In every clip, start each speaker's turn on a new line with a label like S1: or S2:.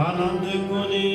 S1: আনন্দ গুণী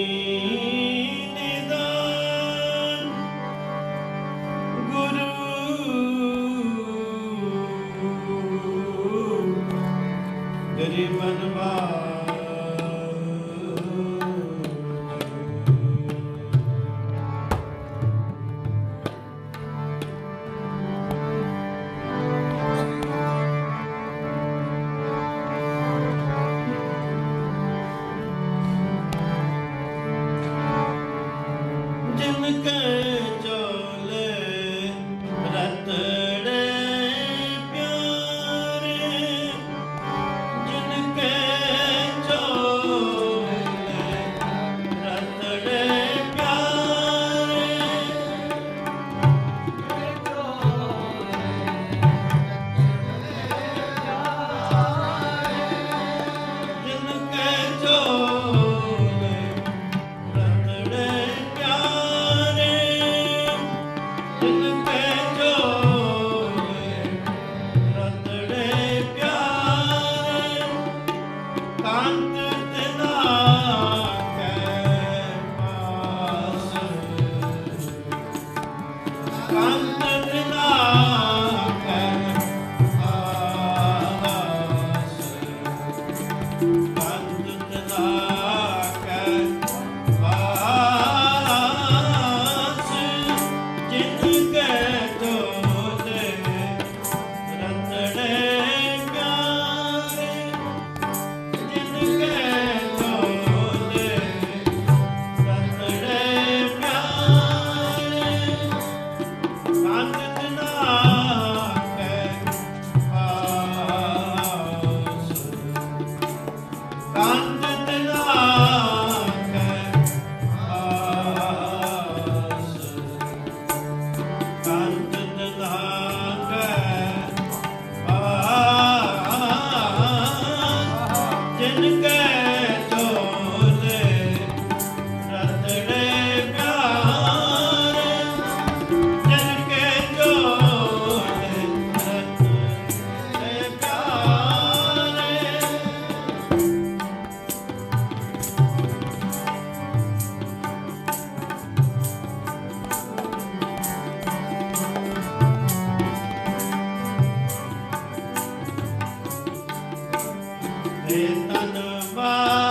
S1: ਏ ਤਨ ਮਾਇਆ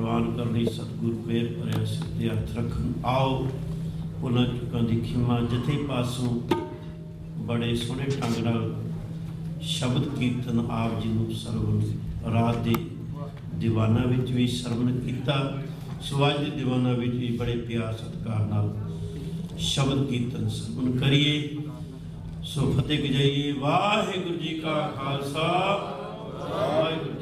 S1: ਪ੍ਰਵਾਨ ਕਰਨ ਲਈ ਸਤਿਗੁਰ ਮੇਰ ਭਰਿਆ ਸਿੱਧੇ ਹੱਥ ਰੱਖਣ। ਆਓ, ਉਹਨਾਂ ਚੁੱਕਾਂ ਦੀ ਖਿਮਾ ਜਿੱਥੇ ਪਾਸੋਂ ਬੜੇ ਸੋਹਣੇ ਢੰਗ ਨਾਲ ਸ਼ਬਦ ਕੀਰਤਨ ਆਪ ਜੀ ਨੂੰ ਸਰਵਨ ਰਾਤ ਦੇ ਦੀਵਾਨਾ ਵਿੱਚ ਵੀ ਸਰਵਨ ਕੀਤਾ। ਸਵਾਜ ਦੇ ਦੀਵਾਨਾ ਵਿੱਚ ਵੀ ਬੜੇ ਪਿਆਰ ਸਤਿਕਾਰ ਨਾਲ ਸ਼ਬਦ ਕੀਰਤਨ ਸਰਵਨ ਕਰੀਏ। ਸੋ ਫਤਿਹ ਗਜਾਈਏ ਵਾਹਿਗੁਰੂ ਜੀ ਕਾ ਖਾਲਸਾ। ਵਾਹਿਗੁਰੂ